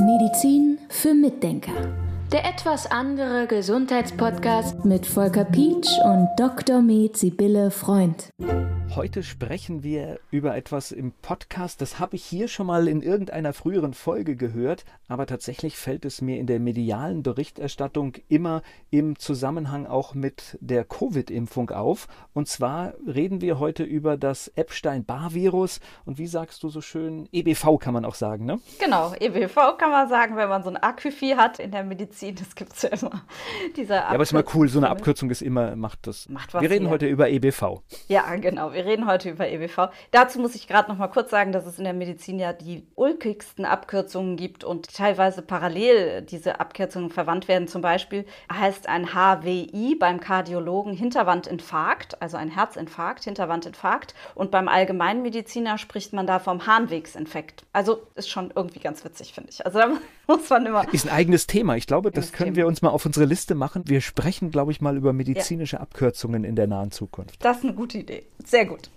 Medizin für Mitdenker. Der etwas andere Gesundheitspodcast mit Volker Pietsch und Dr. Med Sibylle Freund. Heute sprechen wir über etwas im Podcast, das habe ich hier schon mal in irgendeiner früheren Folge gehört, aber tatsächlich fällt es mir in der medialen Berichterstattung immer im Zusammenhang auch mit der Covid-Impfung auf. Und zwar reden wir heute über das Epstein-Barr-Virus und wie sagst du so schön, EBV kann man auch sagen, ne? Genau, EBV kann man sagen, wenn man so ein Aküfi hat in der Medizin, das gibt es ja immer. Diese ja, aber es ist mal cool, so eine Abkürzung ist immer, macht das. Macht was wir reden hier. heute über EBV. Ja, genau wir reden heute über EBV. Dazu muss ich gerade noch mal kurz sagen, dass es in der Medizin ja die ulkigsten Abkürzungen gibt und teilweise parallel diese Abkürzungen verwandt werden. Zum Beispiel heißt ein HWI beim Kardiologen Hinterwandinfarkt, also ein Herzinfarkt, Hinterwandinfarkt. Und beim Allgemeinmediziner spricht man da vom Harnwegsinfekt. Also ist schon irgendwie ganz witzig, finde ich. Also da muss man immer. Ist ein eigenes Thema. Ich glaube, das können Thema. wir uns mal auf unsere Liste machen. Wir sprechen, glaube ich, mal über medizinische ja. Abkürzungen in der nahen Zukunft. Das ist eine gute Idee. Sehr gut.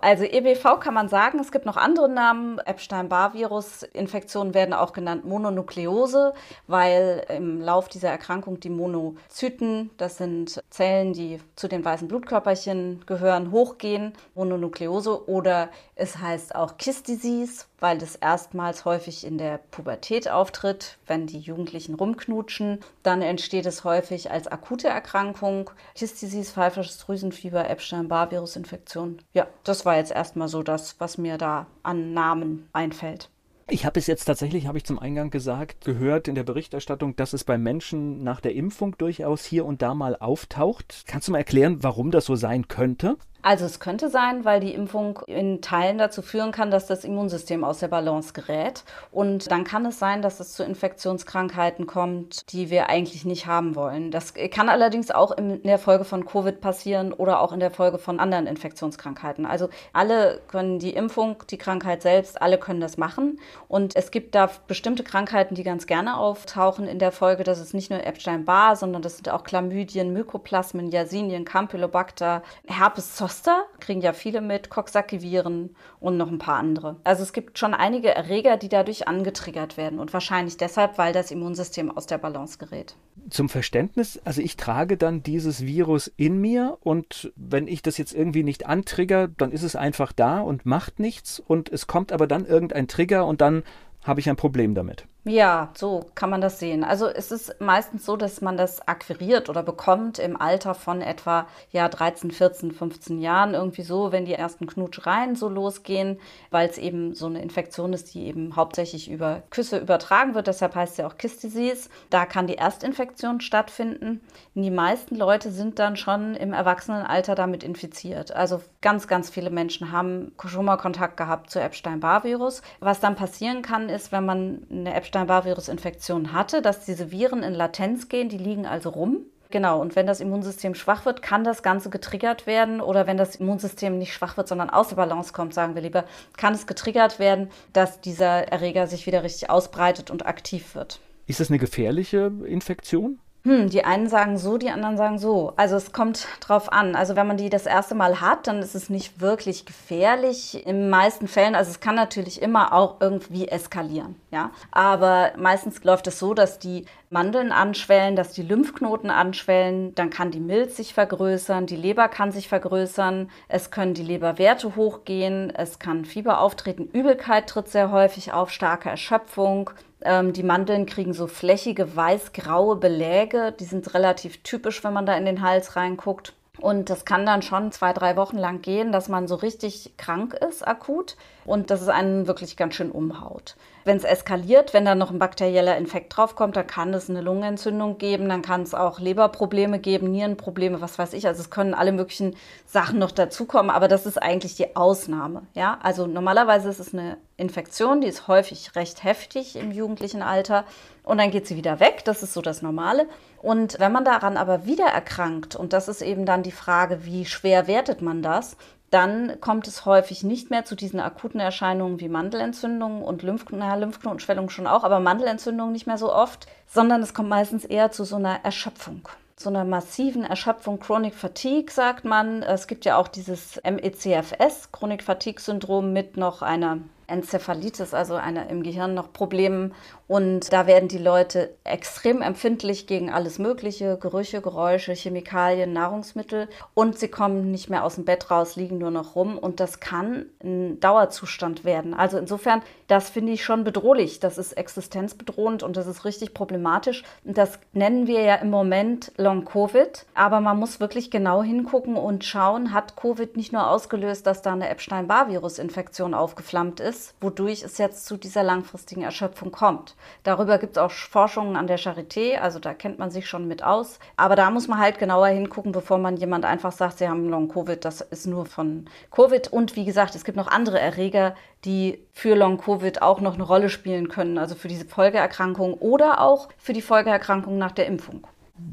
Also EBV kann man sagen, es gibt noch andere Namen. Epstein-Barr-Virus-Infektionen werden auch genannt Mononukleose, weil im Lauf dieser Erkrankung die Monozyten, das sind Zellen, die zu den weißen Blutkörperchen gehören, hochgehen. Mononukleose oder es heißt auch Kiss Disease, weil das erstmals häufig in der Pubertät auftritt, wenn die Jugendlichen rumknutschen. Dann entsteht es häufig als akute Erkrankung. Kiss Disease, pfeifersches Drüsenfieber, Epstein-Barr-Virus-Infektion. Ja, das war jetzt erstmal so das, was mir da an Namen einfällt. Ich habe es jetzt tatsächlich, habe ich zum Eingang gesagt, gehört in der Berichterstattung, dass es bei Menschen nach der Impfung durchaus hier und da mal auftaucht. Kannst du mal erklären, warum das so sein könnte? Also es könnte sein, weil die Impfung in Teilen dazu führen kann, dass das Immunsystem aus der Balance gerät. Und dann kann es sein, dass es zu Infektionskrankheiten kommt, die wir eigentlich nicht haben wollen. Das kann allerdings auch in der Folge von Covid passieren oder auch in der Folge von anderen Infektionskrankheiten. Also alle können die Impfung, die Krankheit selbst, alle können das machen. Und es gibt da bestimmte Krankheiten, die ganz gerne auftauchen in der Folge. Das ist nicht nur Epstein-Barr, sondern das sind auch Chlamydien, Mykoplasmen, Yersinien, Campylobacter, Herpes Zoster kriegen ja viele mit, Coxsackie-Viren und noch ein paar andere. Also es gibt schon einige Erreger, die dadurch angetriggert werden und wahrscheinlich deshalb, weil das Immunsystem aus der Balance gerät. Zum Verständnis, also ich trage dann dieses Virus in mir und wenn ich das jetzt irgendwie nicht antrigger, dann ist es einfach da und macht nichts und es kommt aber dann irgendein Trigger und dann habe ich ein Problem damit. Ja, so kann man das sehen. Also es ist meistens so, dass man das akquiriert oder bekommt im Alter von etwa ja 13, 14, 15 Jahren irgendwie so, wenn die ersten Knutschereien so losgehen, weil es eben so eine Infektion ist, die eben hauptsächlich über Küsse übertragen wird. Deshalb heißt ja auch Kiss Disease. Da kann die Erstinfektion stattfinden. Die meisten Leute sind dann schon im Erwachsenenalter damit infiziert. Also ganz, ganz viele Menschen haben schon mal Kontakt gehabt zu Epstein-Barr-Virus. Was dann passieren kann, ist, wenn man eine Epstein Epstein-Barr-Virus-Infektion hatte, dass diese Viren in Latenz gehen, die liegen also rum. Genau, und wenn das Immunsystem schwach wird, kann das Ganze getriggert werden. Oder wenn das Immunsystem nicht schwach wird, sondern aus der Balance kommt, sagen wir lieber, kann es getriggert werden, dass dieser Erreger sich wieder richtig ausbreitet und aktiv wird. Ist das eine gefährliche Infektion? Hm, die einen sagen so, die anderen sagen so. Also es kommt drauf an. Also wenn man die das erste Mal hat, dann ist es nicht wirklich gefährlich. In meisten Fällen, also es kann natürlich immer auch irgendwie eskalieren, ja. Aber meistens läuft es so, dass die Mandeln anschwellen, dass die Lymphknoten anschwellen, dann kann die Milz sich vergrößern, die Leber kann sich vergrößern, es können die Leberwerte hochgehen, es kann Fieber auftreten, Übelkeit tritt sehr häufig auf, starke Erschöpfung, ähm, die Mandeln kriegen so flächige weiß-graue Beläge. Die sind relativ typisch, wenn man da in den Hals reinguckt. Und das kann dann schon zwei, drei Wochen lang gehen, dass man so richtig krank ist, akut. Und dass es einen wirklich ganz schön umhaut. Wenn es eskaliert, wenn da noch ein bakterieller Infekt draufkommt, dann kann es eine Lungenentzündung geben, dann kann es auch Leberprobleme geben, Nierenprobleme, was weiß ich. Also es können alle möglichen Sachen noch dazukommen, aber das ist eigentlich die Ausnahme. Ja, also normalerweise ist es eine Infektion, die ist häufig recht heftig im jugendlichen Alter und dann geht sie wieder weg. Das ist so das Normale. Und wenn man daran aber wieder erkrankt, und das ist eben dann die Frage, wie schwer wertet man das, dann kommt es häufig nicht mehr zu diesen akuten Erscheinungen wie Mandelentzündungen und Lymph naja, Lymphknotenschwellung schon auch, aber Mandelentzündungen nicht mehr so oft, sondern es kommt meistens eher zu so einer Erschöpfung so einer massiven Erschöpfung, Chronic Fatigue, sagt man. Es gibt ja auch dieses MECFS, Chronic Fatigue Syndrom, mit noch einer Enzephalitis, also eine im Gehirn noch Problemen. Und da werden die Leute extrem empfindlich gegen alles Mögliche, Gerüche, Geräusche, Chemikalien, Nahrungsmittel. Und sie kommen nicht mehr aus dem Bett raus, liegen nur noch rum. Und das kann ein Dauerzustand werden. Also insofern, das finde ich schon bedrohlich. Das ist existenzbedrohend und das ist richtig problematisch. Und das nennen wir ja im Moment Long-Covid. Aber man muss wirklich genau hingucken und schauen, hat Covid nicht nur ausgelöst, dass da eine Epstein-Barr-Virus-Infektion aufgeflammt ist, wodurch es jetzt zu dieser langfristigen Erschöpfung kommt. Darüber gibt es auch Forschungen an der Charité, also da kennt man sich schon mit aus. Aber da muss man halt genauer hingucken, bevor man jemand einfach sagt, sie haben Long-Covid, das ist nur von Covid. Und wie gesagt, es gibt noch andere Erreger, die für Long-Covid auch noch eine Rolle spielen können, also für diese Folgeerkrankung oder auch für die Folgeerkrankung nach der Impfung.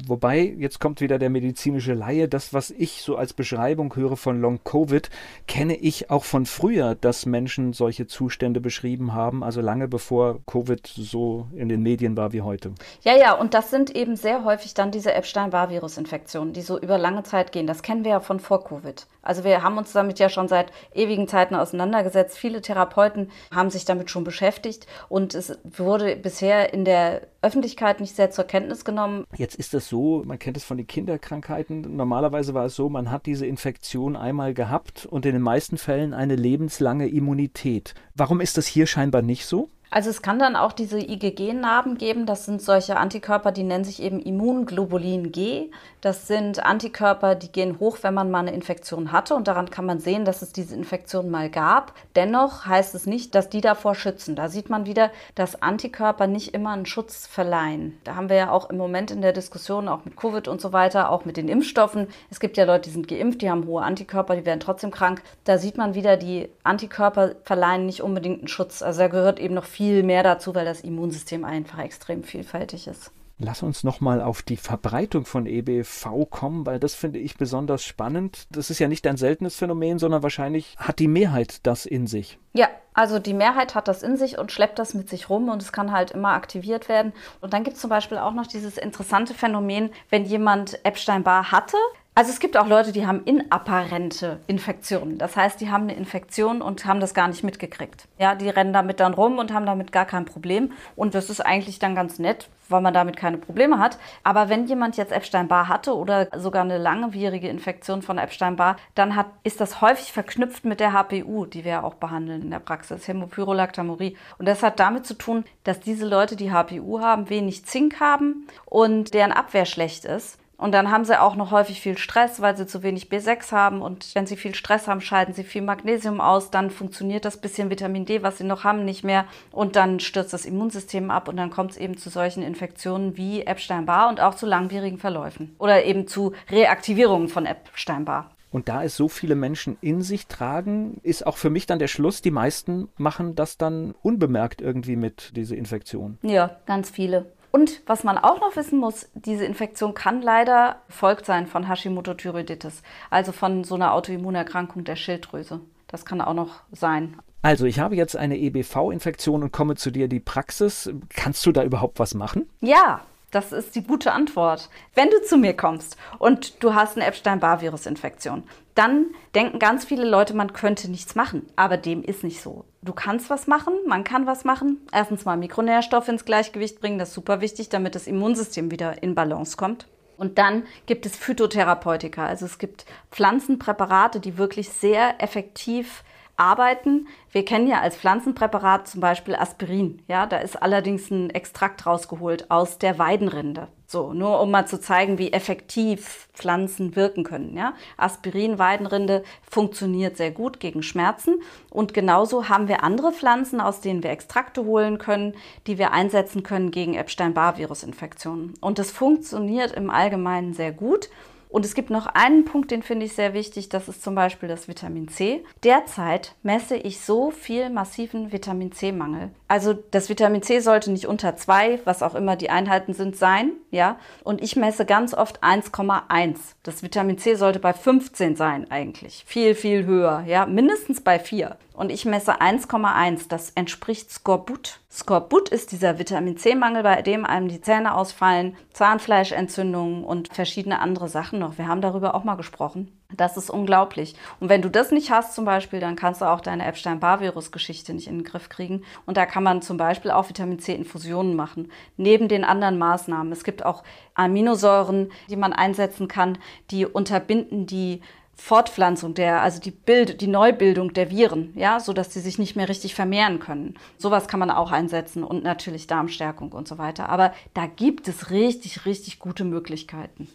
Wobei, jetzt kommt wieder der medizinische Laie. Das, was ich so als Beschreibung höre von Long Covid, kenne ich auch von früher, dass Menschen solche Zustände beschrieben haben, also lange bevor Covid so in den Medien war wie heute. Ja, ja, und das sind eben sehr häufig dann diese Epstein-Barr-Virus-Infektionen, die so über lange Zeit gehen. Das kennen wir ja von vor Covid. Also wir haben uns damit ja schon seit ewigen Zeiten auseinandergesetzt. Viele Therapeuten haben sich damit schon beschäftigt und es wurde bisher in der Öffentlichkeit nicht sehr zur Kenntnis genommen. Jetzt ist es so, man kennt es von den Kinderkrankheiten. Normalerweise war es so, man hat diese Infektion einmal gehabt und in den meisten Fällen eine lebenslange Immunität. Warum ist das hier scheinbar nicht so? Also es kann dann auch diese IgG-Narben geben. Das sind solche Antikörper, die nennen sich eben Immunglobulin G. Das sind Antikörper, die gehen hoch, wenn man mal eine Infektion hatte. Und daran kann man sehen, dass es diese Infektion mal gab. Dennoch heißt es nicht, dass die davor schützen. Da sieht man wieder, dass Antikörper nicht immer einen Schutz verleihen. Da haben wir ja auch im Moment in der Diskussion, auch mit Covid und so weiter, auch mit den Impfstoffen. Es gibt ja Leute, die sind geimpft, die haben hohe Antikörper, die werden trotzdem krank. Da sieht man wieder, die Antikörper verleihen nicht unbedingt einen Schutz. Also da gehört eben noch viel viel mehr dazu, weil das Immunsystem einfach extrem vielfältig ist. Lass uns nochmal auf die Verbreitung von EBV kommen, weil das finde ich besonders spannend. Das ist ja nicht ein seltenes Phänomen, sondern wahrscheinlich hat die Mehrheit das in sich. Ja, also die Mehrheit hat das in sich und schleppt das mit sich rum und es kann halt immer aktiviert werden. Und dann gibt es zum Beispiel auch noch dieses interessante Phänomen, wenn jemand Epstein-Barr hatte, also es gibt auch Leute, die haben inapparente Infektionen. Das heißt, die haben eine Infektion und haben das gar nicht mitgekriegt. Ja, die rennen damit dann rum und haben damit gar kein Problem. Und das ist eigentlich dann ganz nett, weil man damit keine Probleme hat. Aber wenn jemand jetzt Epstein-Barr hatte oder sogar eine langwierige Infektion von Epstein-Barr, dann hat, ist das häufig verknüpft mit der HPU, die wir ja auch behandeln in der Praxis, Hämopyrolactamurie. Und das hat damit zu tun, dass diese Leute, die HPU haben, wenig Zink haben und deren Abwehr schlecht ist. Und dann haben sie auch noch häufig viel Stress, weil sie zu wenig B6 haben. Und wenn sie viel Stress haben, scheiden sie viel Magnesium aus. Dann funktioniert das bisschen Vitamin D, was sie noch haben, nicht mehr. Und dann stürzt das Immunsystem ab. Und dann kommt es eben zu solchen Infektionen wie Epstein-Barr und auch zu langwierigen Verläufen. Oder eben zu Reaktivierungen von Epstein-Barr. Und da es so viele Menschen in sich tragen, ist auch für mich dann der Schluss, die meisten machen das dann unbemerkt irgendwie mit, diese Infektion. Ja, ganz viele. Und was man auch noch wissen muss, diese Infektion kann leider folgt sein von Hashimoto-Thyreoiditis, also von so einer Autoimmunerkrankung der Schilddrüse. Das kann auch noch sein. Also, ich habe jetzt eine EBV-Infektion und komme zu dir in die Praxis. Kannst du da überhaupt was machen? Ja, das ist die gute Antwort. Wenn du zu mir kommst und du hast eine Epstein-Barr-Virus-Infektion, dann denken ganz viele Leute, man könnte nichts machen. Aber dem ist nicht so. Du kannst was machen, man kann was machen. Erstens mal Mikronährstoffe ins Gleichgewicht bringen, das ist super wichtig, damit das Immunsystem wieder in Balance kommt. Und dann gibt es Phytotherapeutika, also es gibt Pflanzenpräparate, die wirklich sehr effektiv arbeiten. Wir kennen ja als Pflanzenpräparat zum Beispiel Aspirin. Ja, da ist allerdings ein Extrakt rausgeholt aus der Weidenrinde. So, nur um mal zu zeigen, wie effektiv Pflanzen wirken können. Ja? Aspirin, Weidenrinde funktioniert sehr gut gegen Schmerzen. Und genauso haben wir andere Pflanzen, aus denen wir Extrakte holen können, die wir einsetzen können gegen Epstein-Barr-Virus-Infektionen. Und das funktioniert im Allgemeinen sehr gut. Und es gibt noch einen Punkt, den finde ich sehr wichtig, das ist zum Beispiel das Vitamin C. Derzeit messe ich so viel massiven Vitamin C-Mangel. Also das Vitamin C sollte nicht unter 2, was auch immer die Einheiten sind, sein. Ja? Und ich messe ganz oft 1,1. Das Vitamin C sollte bei 15 sein eigentlich. Viel, viel höher. Ja? Mindestens bei 4. und ich messe 1,1. Das entspricht Skorbut. Skorbut ist dieser Vitamin C-Mangel, bei dem einem die Zähne ausfallen, Zahnfleischentzündungen und verschiedene andere Sachen noch. Wir haben darüber auch mal gesprochen. Das ist unglaublich. Und wenn du das nicht hast zum Beispiel, dann kannst du auch deine Epstein-Barr-Virus-Geschichte nicht in den Griff kriegen. Und da kann man zum Beispiel auch Vitamin C-Infusionen machen, neben den anderen Maßnahmen. Es gibt auch Aminosäuren, die man einsetzen kann, die unterbinden die Fortpflanzung der, also die Bild, die Neubildung der Viren, ja, so dass sie sich nicht mehr richtig vermehren können. Sowas kann man auch einsetzen und natürlich Darmstärkung und so weiter. Aber da gibt es richtig, richtig gute Möglichkeiten.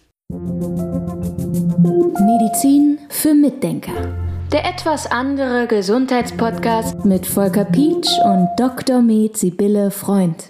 Medizin für Mitdenker. Der etwas andere Gesundheitspodcast mit Volker Pietsch und Dr. Med Sibylle Freund.